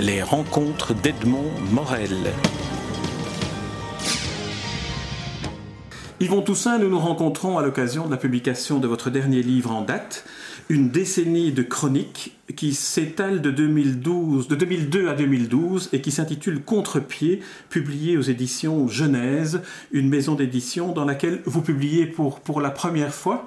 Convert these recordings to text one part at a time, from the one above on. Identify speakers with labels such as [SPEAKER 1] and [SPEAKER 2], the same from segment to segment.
[SPEAKER 1] Les rencontres d'Edmond Morel. Yvon Toussaint, nous nous rencontrons à l'occasion de la publication de votre dernier livre en date, une décennie de chroniques qui s'étale de, 2012, de 2002 à 2012 et qui s'intitule Contre-pied, publié aux éditions Genèse, une maison d'édition dans laquelle vous publiez pour, pour la première fois.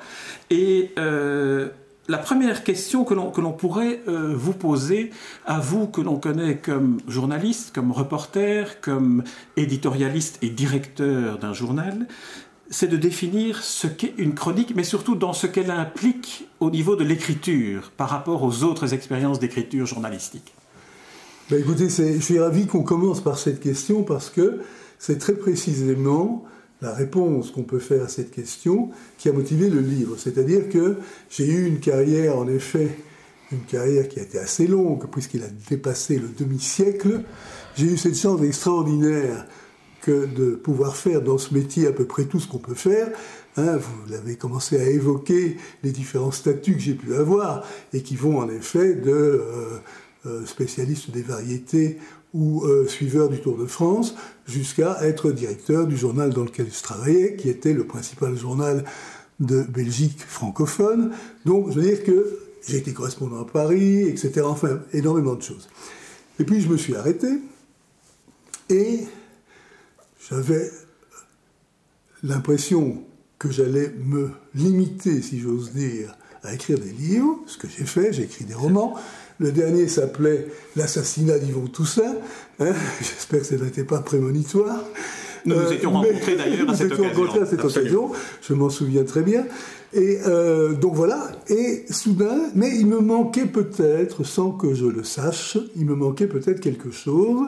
[SPEAKER 1] Et euh, la première question que l'on pourrait euh, vous poser, à vous que l'on connaît comme journaliste, comme reporter, comme éditorialiste et directeur d'un journal, c'est de définir ce qu'est une chronique, mais surtout dans ce qu'elle implique au niveau de l'écriture par rapport aux autres expériences d'écriture journalistique.
[SPEAKER 2] Ben écoutez, je suis ravi qu'on commence par cette question parce que c'est très précisément la réponse qu'on peut faire à cette question qui a motivé le livre. C'est-à-dire que j'ai eu une carrière, en effet, une carrière qui a été assez longue, puisqu'il a dépassé le demi-siècle. J'ai eu cette chance extraordinaire que de pouvoir faire dans ce métier à peu près tout ce qu'on peut faire. Hein, vous avez commencé à évoquer les différents statuts que j'ai pu avoir et qui vont en effet de euh, euh, spécialiste des variétés ou euh, suiveur du Tour de France jusqu'à être directeur du journal dans lequel je travaillais, qui était le principal journal de Belgique francophone. Donc je veux dire que j'ai été correspondant à Paris, etc. Enfin, énormément de choses. Et puis je me suis arrêté et j'avais l'impression que j'allais me limiter, si j'ose dire, à écrire des livres, ce que j'ai fait, j'ai écrit des romans. Le dernier s'appelait L'assassinat d'Yvon Toussaint. Hein. J'espère que ça n'était pas prémonitoire.
[SPEAKER 1] Nous nous euh, étions rencontrés d'ailleurs à, cette
[SPEAKER 2] occasion. Je m'en souviens très bien. Et euh, donc voilà. Et soudain, mais il me manquait peut-être, sans que je le sache, il me manquait peut-être quelque chose.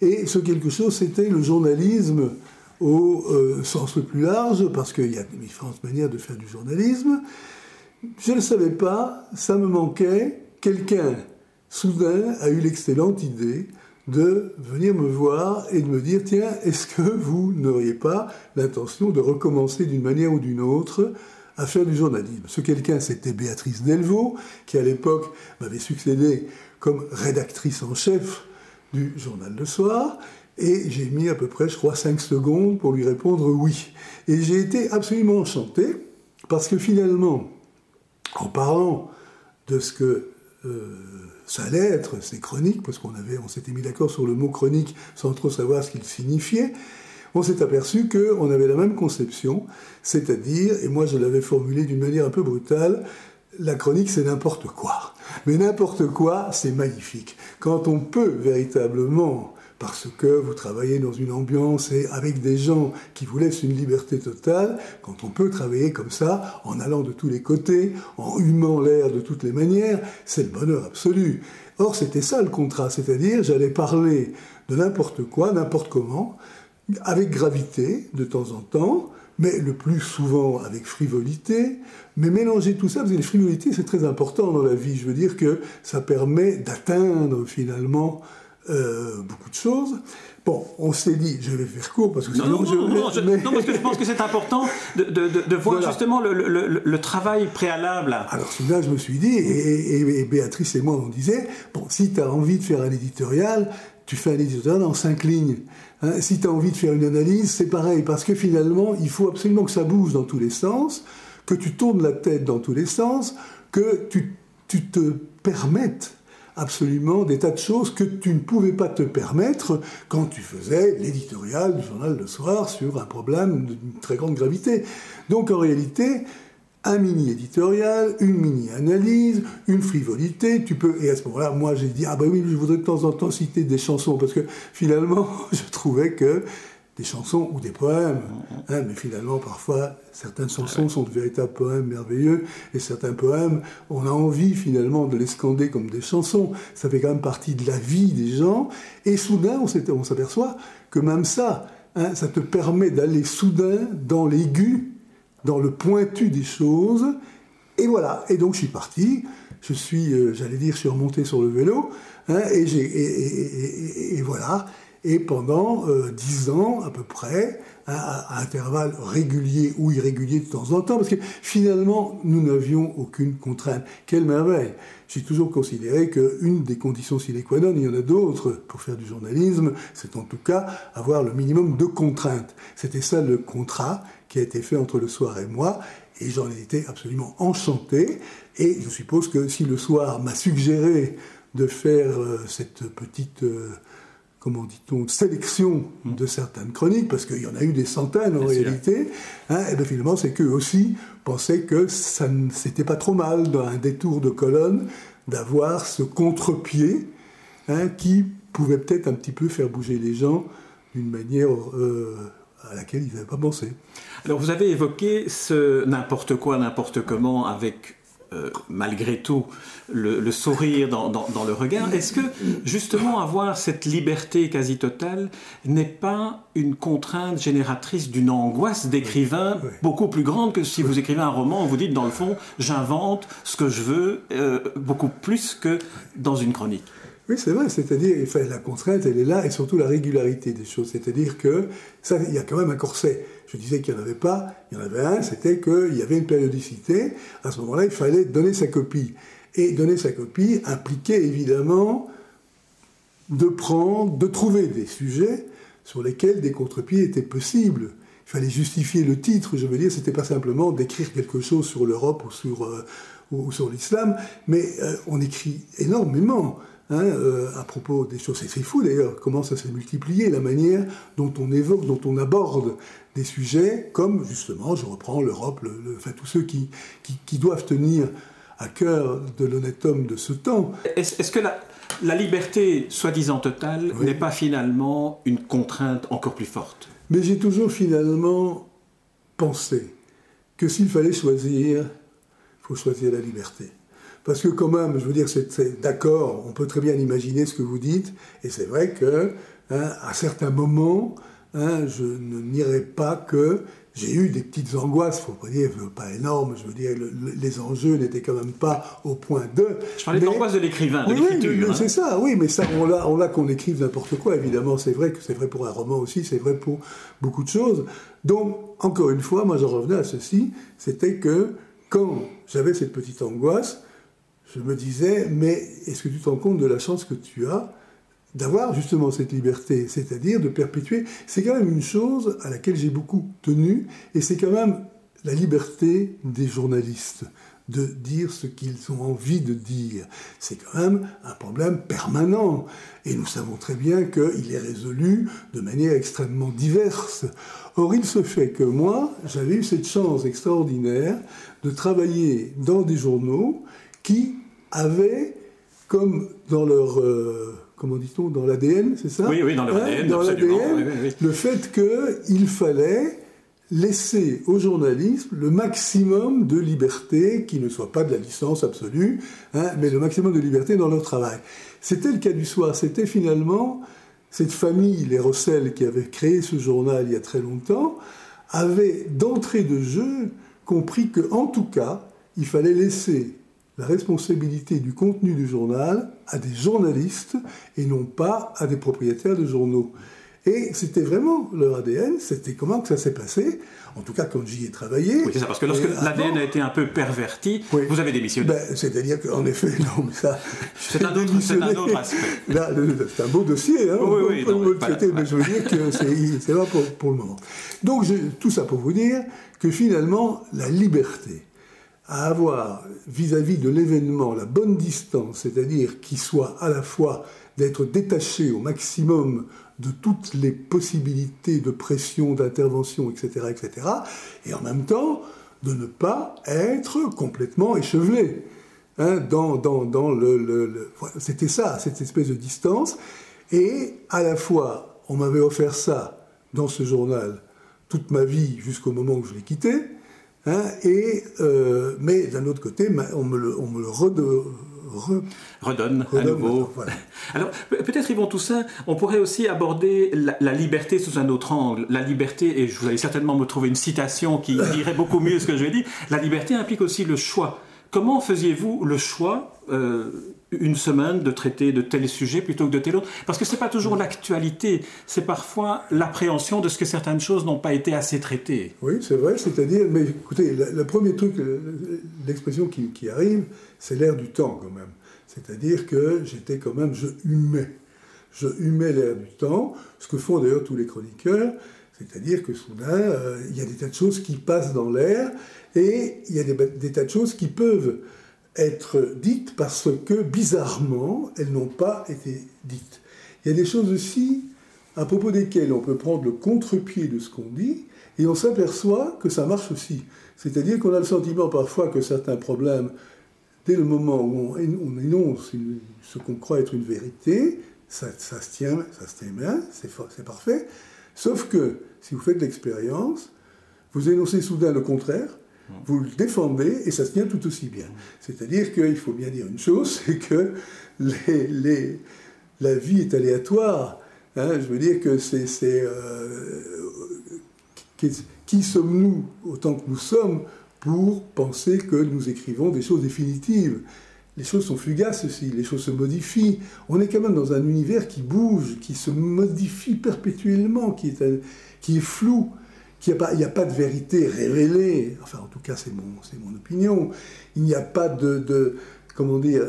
[SPEAKER 2] Et ce quelque chose, c'était le journalisme au euh, sens le plus large, parce qu'il y a différentes manières de faire du journalisme. Je ne savais pas, ça me manquait. Quelqu'un, soudain, a eu l'excellente idée de venir me voir et de me dire, tiens, est-ce que vous n'auriez pas l'intention de recommencer d'une manière ou d'une autre à faire du journalisme? Ce quelqu'un, c'était Béatrice Delvaux, qui à l'époque m'avait succédé comme rédactrice en chef du journal Le Soir, et j'ai mis à peu près, je crois, 5 secondes pour lui répondre oui. Et j'ai été absolument enchanté, parce que finalement, en parlant de ce que euh, ça allait être, ces chroniques, parce qu'on avait, on s'était mis d'accord sur le mot chronique sans trop savoir ce qu'il signifiait, on s'est aperçu qu'on avait la même conception, c'est-à-dire, et moi je l'avais formulé d'une manière un peu brutale, la chronique c'est n'importe quoi. Mais n'importe quoi, c'est magnifique. Quand on peut véritablement parce que vous travaillez dans une ambiance et avec des gens qui vous laissent une liberté totale, quand on peut travailler comme ça, en allant de tous les côtés, en humant l'air de toutes les manières, c'est le bonheur absolu. Or, c'était ça le contrat, c'est-à-dire j'allais parler de n'importe quoi, n'importe comment, avec gravité de temps en temps, mais le plus souvent avec frivolité, mais mélanger tout ça, parce que les frivolités, c'est très important dans la vie. Je veux dire que ça permet d'atteindre finalement euh, beaucoup de choses. Bon, on s'est dit, je vais faire court parce que
[SPEAKER 1] sinon non, je, non, non, je, non, parce que je pense que c'est important de, de, de, voir justement le, le, le, travail préalable.
[SPEAKER 2] Alors là, je me suis dit, et, et, Béatrice et moi, on disait, bon, si tu as envie de faire un éditorial, tu fais un éditorial en cinq lignes. Hein, si tu as envie de faire une analyse, c'est pareil, parce que finalement, il faut absolument que ça bouge dans tous les sens, que tu tournes la tête dans tous les sens, que tu, tu te permettes absolument des tas de choses que tu ne pouvais pas te permettre quand tu faisais l'éditorial du journal Le Soir sur un problème d'une très grande gravité. Donc en réalité, un mini-éditorial, une mini-analyse, une frivolité, tu peux... Et à ce moment-là, moi j'ai dit, ah ben oui, je voudrais de temps en temps citer des chansons, parce que finalement, je trouvais que des chansons ou des poèmes. Hein, mais finalement, parfois, certaines chansons sont de véritables poèmes merveilleux, et certains poèmes, on a envie finalement de les scander comme des chansons. Ça fait quand même partie de la vie des gens. Et soudain, on s'aperçoit que même ça, hein, ça te permet d'aller soudain dans l'aigu, dans le pointu des choses. Et voilà. Et donc, je suis parti. Je suis, euh, j'allais dire, je suis remonté sur le vélo. Hein, et, et, et, et voilà. Et pendant dix ans à peu près, à, intervalles réguliers ou irréguliers de temps en temps, parce que finalement, nous n'avions aucune contrainte. Quelle merveille J'ai toujours considéré qu'une des conditions sine qua non, il y en a d'autres pour faire du journalisme, c'est en tout cas avoir le minimum de contraintes. C'était ça le contrat qui a été fait entre le soir et moi, et j'en ai été absolument enchanté. Et je suppose que si le soir m'a suggéré de faire euh, cette petite... Euh, comment dit-on, sélection hmm. de certaines chroniques, parce qu'il y en a eu des centaines en réalité, hein, et bien finalement c'est qu'eux aussi pensaient que ça c'était pas trop mal dans un détour de colonne d'avoir ce contre-pied hein, qui pouvait peut-être un petit peu faire bouger les gens d'une manière euh, à laquelle ils n'avaient pas pensé.
[SPEAKER 1] Alors vous avez évoqué ce n'importe quoi, n'importe comment avec euh, malgré tout le, sourire dans, le regard. Est-ce que justement avoir cette liberté quasi totale n'est pas une contrainte génératrice d'une angoisse d'écrivain beaucoup plus grande que si vous écrivez un roman, vous dites dans le fond, j'invente ce que je veux euh, beaucoup plus que dans une chronique?
[SPEAKER 2] Oui, c'est vrai, c'est-à-dire, la contrainte, elle est là, et surtout la régularité des choses. C'est-à-dire que, ça, il y a quand même un corset. Je disais qu'il n'y en avait pas, il y en avait un, c'était qu'il y avait une périodicité. À ce moment-là, il fallait donner sa copie. Et donner sa copie impliquait évidemment de prendre, de trouver des sujets sur lesquels des contre-pieds étaient possibles. Il fallait justifier le titre, je veux dire, c'était pas simplement d'écrire quelque chose sur l'Europe ou sur, euh, l'islam, mais euh, on écrit énormément. Hein, euh, à propos des choses. C'est fou d'ailleurs comment ça s'est multiplié, la manière dont on évoque, dont on aborde des sujets comme justement, je reprends l'Europe, le, enfin, tous ceux qui, qui, doivent tenir à cœur de l'honnête homme de ce temps.
[SPEAKER 1] Est-ce que la, la, liberté soi-disant totale n'est pas finalement une contrainte encore plus forte?
[SPEAKER 2] Mais j'ai toujours finalement pensé que s'il fallait choisir, il faut choisir la liberté. Parce que quand même, je veux dire, c'est d'accord, on peut très bien imaginer ce que vous dites, et c'est vrai que hein, à certains moments, hein, je ne nierai pas que j'ai eu des petites angoisses, faut pas dire pas énormes, je veux dire, les enjeux n'étaient quand même pas au point de.
[SPEAKER 1] Je parlais d'angoisse de l'écrivain, de l'écriture.
[SPEAKER 2] Hein. C'est ça, oui, mais ça, on l'a, on l'a qu'on écrive n'importe quoi, évidemment, c'est vrai que c'est vrai pour un roman aussi, c'est vrai pour beaucoup de choses. Donc, encore une fois, moi j'en revenais à ceci, c'était que quand j'avais cette petite angoisse, je me disais, mais est-ce que tu te rends compte de la chance que tu as d'avoir justement cette liberté, c'est-à-dire de perpétuer? C'est quand même une chose à laquelle j'ai beaucoup tenu, et c'est quand même la liberté des journalistes de dire ce qu'ils ont envie de dire. C'est quand même un problème permanent. Et nous savons très bien qu'il est résolu de manière extrêmement diverse. Or, il se fait que moi, j'avais eu cette chance extraordinaire de travailler dans des journaux qui avaient, comme dans leur, euh, comment dit-on, dans l'ADN, c'est ça
[SPEAKER 1] Oui, oui, dans leur ADN, hein, absolument.
[SPEAKER 2] Le fait qu'il fallait laisser aux journalistes le maximum de liberté, qui ne soit pas de la licence absolue, hein, mais le maximum de liberté dans leur travail. C'était le cas du soir, c'était finalement cette famille, les Rossel, qui avait créé ce journal il y a très longtemps, avait d'entrée de jeu compris que, en tout cas, il fallait laisser la responsabilité du contenu du journal à des journalistes et non pas à des propriétaires de journaux. Et c'était vraiment leur ADN, c'était comment que ça s'est passé, en tout cas quand j'y ai travaillé.
[SPEAKER 1] Oui, c'est ça, parce que lorsque l'ADN a été un peu perverti, vous avez démissionné.
[SPEAKER 2] Ben, C'est-à-dire qu'en effet, non, mais ça.
[SPEAKER 1] C'est un, un, autre aspect.
[SPEAKER 2] c'est un beau dossier, hein, oui, oui, non, mais, mais je veux dire que c'est là pour, pour, le moment. Donc, tout ça pour vous dire que finalement, la liberté, à avoir vis-à-vis de l'événement la bonne distance, c'est-à-dire qu'il soit à la fois d'être détaché au maximum de toutes les possibilités de pression, d'intervention, etc., etc., et en même temps de ne pas être complètement échevelé. Hein, C'était ça, cette espèce de distance. Et à la fois, on m'avait offert ça dans ce journal toute ma vie jusqu'au moment où je l'ai quitté, Hein, et, euh, mais d'un autre côté, on me le, on me le
[SPEAKER 1] redonne à nouveau. Alors, peut-être, Yvon Toussaint, on pourrait aussi aborder la, liberté sous un autre angle. La liberté, et vous allez certainement me trouver une citation qui dirait beaucoup mieux ce que je vais dire, la liberté implique aussi le choix comment faisiez-vous le choix euh, une semaine de traiter de tel sujet plutôt que de tel autre Parce que ce n'est pas toujours l'actualité, c'est parfois l'appréhension de ce que certaines choses n'ont pas été assez traitées.
[SPEAKER 2] Oui, c'est vrai, c'est-à-dire, mais écoutez, le, premier truc, l'expression qui, qui, arrive, c'est l'air du temps quand même. C'est-à-dire que j'étais quand même, je humais. Je humais l'air du temps, ce que font d'ailleurs tous les chroniqueurs, c'est-à-dire que soudain, euh, il y a des tas de choses qui passent dans l'air et il y a des, tas de choses qui peuvent être dites parce que, bizarrement, elles n'ont pas été dites. Il y a des choses aussi à propos desquelles on peut prendre le contre-pied de ce qu'on dit et on s'aperçoit que ça marche aussi. C'est-à-dire qu'on a le sentiment parfois que certains problèmes, dès le moment où on, énonce ce qu'on croit être une vérité, ça, se tient, ça se tient bien, c'est parfait. Sauf que si vous faites l'expérience, vous énoncez soudain le contraire, vous le défendez et ça se tient tout aussi bien. C'est-à-dire qu'il faut bien dire une chose, c'est que les, la vie est aléatoire. Hein. je veux dire que c'est... Euh, qui sommes-nous autant que nous sommes pour penser que nous écrivons des choses définitives? Les choses sont fugaces aussi, les choses se modifient. On est quand même dans un univers qui bouge, qui se modifie perpétuellement, qui est, qui est flou, qui il n'y a, pas de vérité révélée. Enfin, en tout cas, c'est mon, opinion. Il n'y a pas de, comment dire,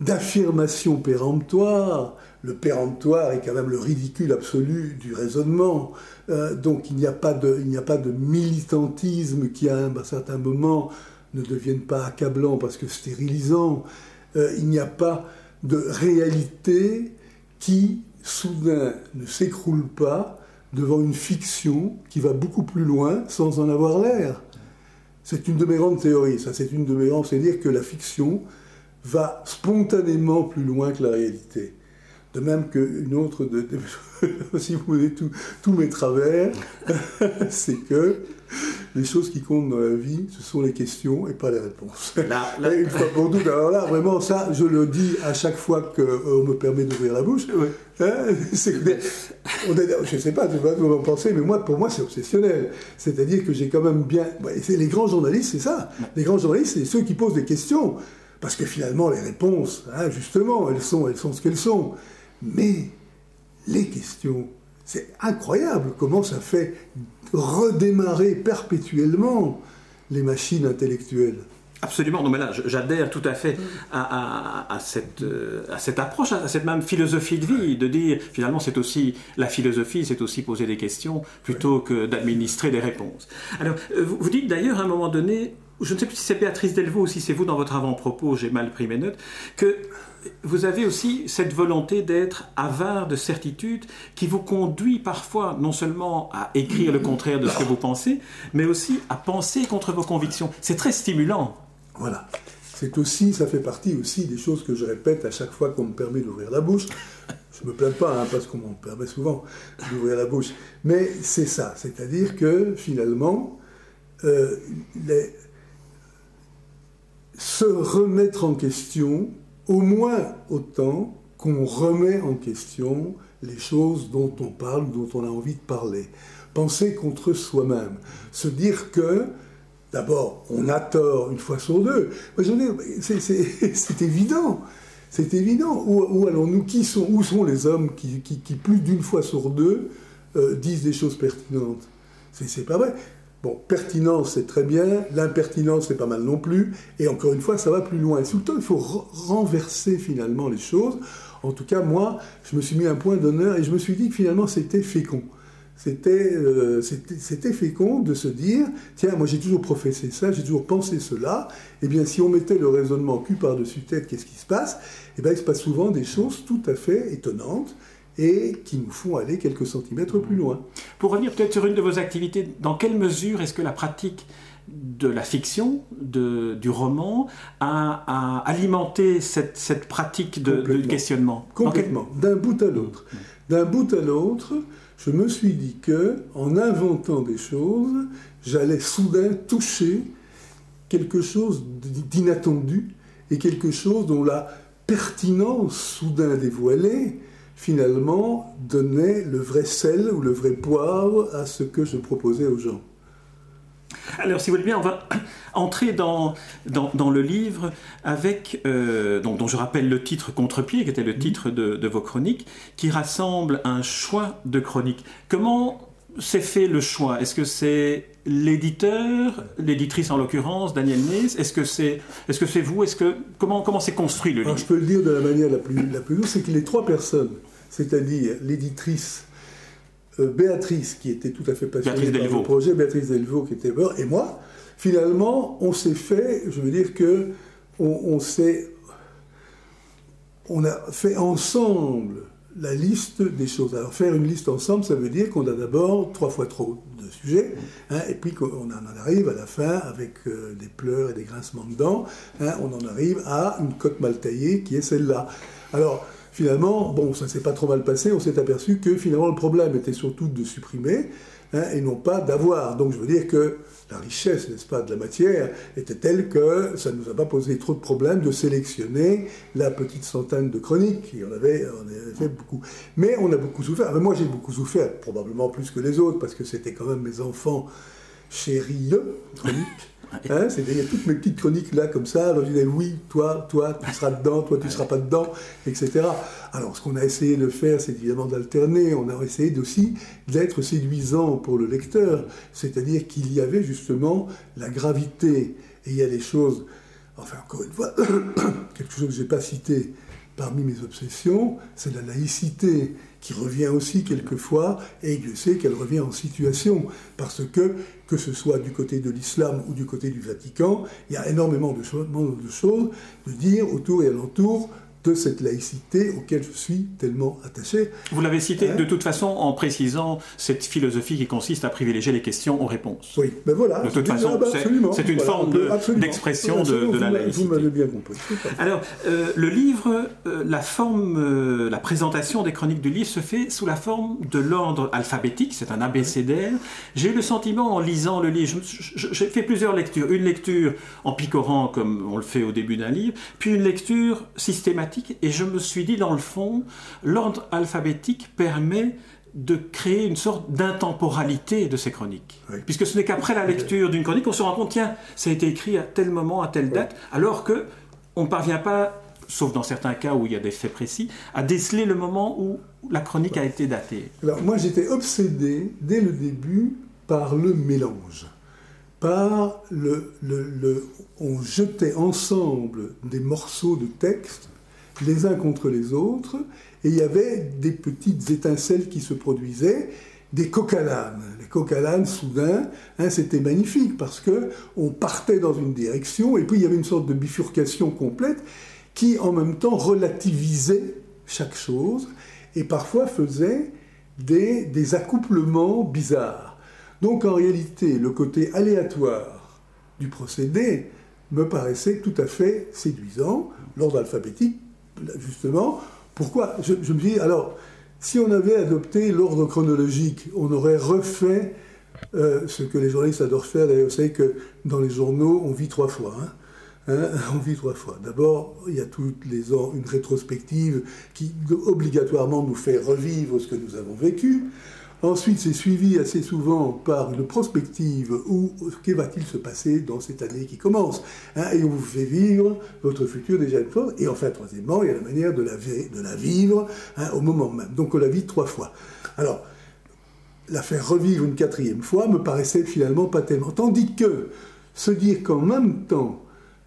[SPEAKER 2] d'affirmation péremptoire. Le péremptoire est quand même le ridicule absolu du raisonnement. Euh, donc, il n'y a pas de, militantisme qui, à un certain moment, ne deviennent pas accablants parce que stérilisants. Euh, il n'y a pas de réalité qui, soudain, ne s'écroule pas devant une fiction qui va beaucoup plus loin sans en avoir l'air. C'est une de mes grandes théories, ça c'est une de mes grandes, c'est-à-dire que la fiction va spontanément plus loin que la réalité. De même qu'une autre, de, si vous voulez tous mes travers, c'est que les choses qui comptent dans la vie, ce sont les questions et pas les réponses. une fois pour toutes, alors là, vraiment, ça, je le dis à chaque fois qu'on me permet d'ouvrir la bouche. Hein, je ne sais pas, que vous en pensez, mais moi, pour moi, c'est obsessionnel. C'est-à-dire que j'ai quand même bien. les grands journalistes, c'est ça. Les grands journalistes, c'est ceux qui posent des questions. Parce que finalement, les réponses, hein, justement, elles sont, elles sont ce qu'elles sont. Mais les questions, c'est incroyable comment ça fait redémarrer perpétuellement les machines intellectuelles.
[SPEAKER 1] Absolument, non mais là j'adhère tout à fait à, cette, euh, à cette approche, à cette même philosophie de vie, de dire finalement c'est aussi la philosophie, c'est aussi poser des questions plutôt que d'administrer des réponses. Alors euh, vous, dites d'ailleurs à un moment donné, je ne sais plus si c'est Béatrice Delvaux ou si c'est vous dans votre avant-propos, j'ai mal pris mes notes, que vous avez aussi cette volonté d'être avare de certitude qui vous conduit parfois non seulement à écrire le contraire de ce que vous pensez, mais aussi à penser contre vos convictions. C'est très stimulant.
[SPEAKER 2] Voilà. C'est aussi, ça fait partie aussi des choses que je répète à chaque fois qu'on me permet d'ouvrir la bouche. Je me plains pas, hein, parce qu'on me permet souvent d'ouvrir la bouche. Mais c'est ça, c'est-à-dire que finalement, euh, se remettre en question, au moins autant qu'on remet en question les choses dont on parle, dont on a envie de parler. Penser contre soi-même. Se dire que, d'abord, on a tort une fois sur deux. C'est évident. C'est évident. Où, allons-nous? Qui sont, Où sont les hommes qui, plus d'une fois sur deux, euh, disent des choses pertinentes? C'est pas vrai. Bon, pertinence, c'est très bien, l'impertinence, c'est pas mal non plus, et encore une fois, ça va plus loin. Et tout le temps, il faut renverser finalement les choses. En tout cas, moi, je me suis mis un point d'honneur et je me suis dit que finalement, c'était fécond. Euh, c'était c'était fécond de se dire, tiens, moi j'ai toujours professé ça, j'ai toujours pensé cela, et eh bien si on mettait le raisonnement cul par-dessus tête, qu'est-ce qui se passe? Eh bien il se passe souvent des choses tout à fait étonnantes, et qui nous font aller quelques centimètres plus loin.
[SPEAKER 1] Pour revenir peut-être sur une de vos activités, dans quelle mesure est-ce que la pratique de la fiction, de, du roman, a, alimenté cette, cette pratique de, questionnement?
[SPEAKER 2] Complètement, d'un bout à l'autre. D'un bout à l'autre, je me suis dit que, en inventant des choses, j'allais soudain toucher quelque chose d'inattendu et quelque chose dont la pertinence soudain dévoilée finalement, donnait le vrai sel ou le vrai poivre à ce que je proposais aux gens.
[SPEAKER 1] Alors, si vous voulez bien, on va entrer dans, dans, le livre avec, euh, dont, je rappelle le titre Contre-pied, qui était le titre de, de, vos chroniques, qui rassemble un choix de chroniques. Comment s'est fait le choix? Est-ce que c'est l'éditeur, l'éditrice en l'occurrence, Daniel Ness Est-ce que c'est est -ce c'est vous? Est-ce que comment comment s'est construit le livre?
[SPEAKER 2] Je peux le dire de la manière la plus la plus douce, c'est que les trois personnes, c'est-à-dire l'éditrice euh, Béatrice, qui était tout à fait passionnée par le projet, Béatrice Delvaux, qui était mort, et moi, finalement, on s'est fait, je veux dire que on s'est on a fait ensemble la liste des choses. Alors faire une liste ensemble, ça veut dire qu'on a d'abord trois fois trop de sujets, hein, et puis qu'on en arrive à la fin avec euh, des pleurs et des grincements de dents, hein, on en arrive à une cote mal taillée qui est celle-là. Alors finalement, bon, ça s'est pas trop mal passé, on s'est aperçu que finalement le problème était surtout de supprimer, hein, et non pas d'avoir. Donc je veux dire que la richesse, n'est-ce pas, de la matière était telle que ça ne nous a pas posé trop de problèmes de sélectionner la petite centaine de chroniques. Y en avait, on avait fait beaucoup. Mais on a beaucoup souffert. moi, j'ai beaucoup souffert, probablement plus que les autres, parce que c'était quand même mes enfants chéris, chroniques. Hein, il y a toutes mes petites chroniques là, comme ça. Alors je disais, oui, toi, toi, tu seras dedans, toi, tu ne seras pas dedans, etc. Alors ce qu'on a essayé de faire, c'est évidemment d'alterner. On a essayé aussi d'être séduisant pour le lecteur. C'est-à-dire qu'il y avait justement la gravité. Et il y a des choses, enfin, encore une fois, quelque chose que je n'ai pas cité parmi mes obsessions, c'est la laïcité qui revient aussi quelquefois, et Dieu sait qu'elle revient en situation, parce que, que ce soit du côté de l'islam ou du côté du Vatican, il y a énormément de, choses, de choses de dire autour et alentour de cette laïcité auquel je suis tellement attaché.
[SPEAKER 1] Vous l'avez cité hein de toute façon en précisant cette philosophie qui consiste à privilégier les questions aux réponses.
[SPEAKER 2] Oui, mais voilà.
[SPEAKER 1] De toute façon, c'est une forme d'expression de, la laïcité.
[SPEAKER 2] Vous m'avez bien compris.
[SPEAKER 1] Alors, euh, le livre, euh, la forme, euh, la présentation des chroniques du livre se fait sous la forme de l'ordre alphabétique, c'est un abécédaire. J'ai eu le sentiment en lisant le livre, j'ai fait plusieurs lectures. Une lecture en picorant comme on le fait au début d'un livre, puis une lecture systématique et je me suis dit, dans le fond, l'ordre alphabétique permet de créer une sorte d'intemporalité de ces chroniques. Puisque ce n'est qu'après la lecture d'une chronique qu'on se rend compte, tiens, ça a été écrit à tel moment, à telle date, alors que on ne parvient pas, sauf dans certains cas où il y a des faits précis, à déceler le moment où la chronique a été datée.
[SPEAKER 2] Alors moi j'étais obsédé dès le début par le mélange par le, le, on jetait ensemble des morceaux de texte les uns contre les autres, et il y avait des petites étincelles qui se produisaient, des coq Les coq soudain, hein, c'était magnifique parce que on partait dans une direction, et puis il y avait une sorte de bifurcation complète qui, en même temps, relativisait chaque chose et parfois faisait des, des accouplements bizarres. Donc en réalité, le côté aléatoire du procédé me paraissait tout à fait séduisant. L'ordre alphabétique justement, pourquoi je, me dis, alors, si on avait adopté l'ordre chronologique, on aurait refait euh, ce que les journalistes adorent faire. D'ailleurs, vous savez que dans les journaux, on vit trois fois. Hein. Hein, on vit trois fois. D'abord, il y a tous les ans une rétrospective qui obligatoirement nous fait revivre ce que nous avons vécu. Ensuite, c'est suivi assez souvent par une prospective où que va-t-il se passer dans cette année qui commence hein, Et on vous fait vivre votre futur déjà une fois. Et enfin, troisièmement, il y a la manière de la, vivre hein, au moment même. Donc on la vit trois fois. Alors, la faire revivre une quatrième fois me paraissait finalement pas tellement. Tandis que se dire qu'en même temps,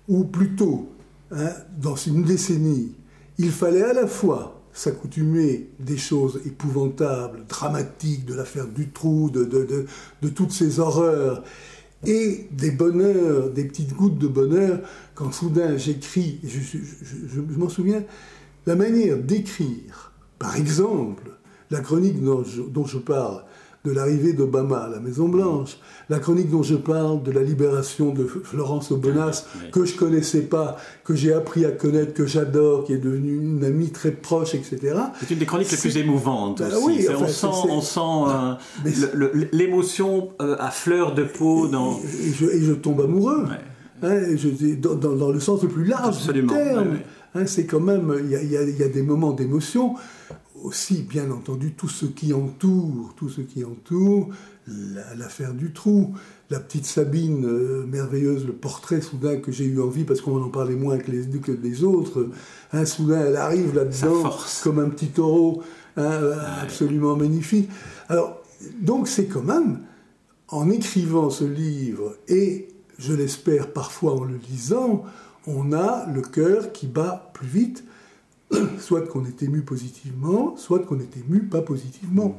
[SPEAKER 2] ou plutôt hein, dans une décennie, il fallait à la fois s'accoutumer des choses épouvantables, dramatiques, de l'affaire du trou, de, toutes ces horreurs, et des bonheurs, des petites gouttes de bonheur, quand soudain j'écris, je, je, je, m'en souviens, la manière d'écrire, par exemple, la chronique dont dont je parle, de l'arrivée d'Obama à la Maison-Blanche, la chronique dont je parle de la libération de Florence Aubenas, que je connaissais pas, que j'ai appris à connaître, que j'adore, qui est devenue une amie très proche, etc.
[SPEAKER 1] C'est une des chroniques les plus émouvantes. Bah oui, on sent, on sent euh, l'émotion euh, à fleur de peau. Dans...
[SPEAKER 2] Et, je, tombe amoureux. Hein, je, dans, dans, le sens le plus large du terme. Hein, c'est quand même, il y, y, a des moments d'émotion aussi, bien entendu, tout ce qui entoure, tout ce qui entoure l'affaire du trou, la petite Sabine euh, merveilleuse, le portrait soudain que j'ai eu envie, parce qu'on en parlait moins que les, que les autres, hein, soudain elle arrive là-dedans comme un petit taureau, hein, absolument magnifique. Alors, donc c'est quand même, en écrivant ce livre, et je l'espère parfois en le lisant, on a le cœur qui bat plus vite, soit qu'on est ému positivement, soit qu'on est ému pas positivement.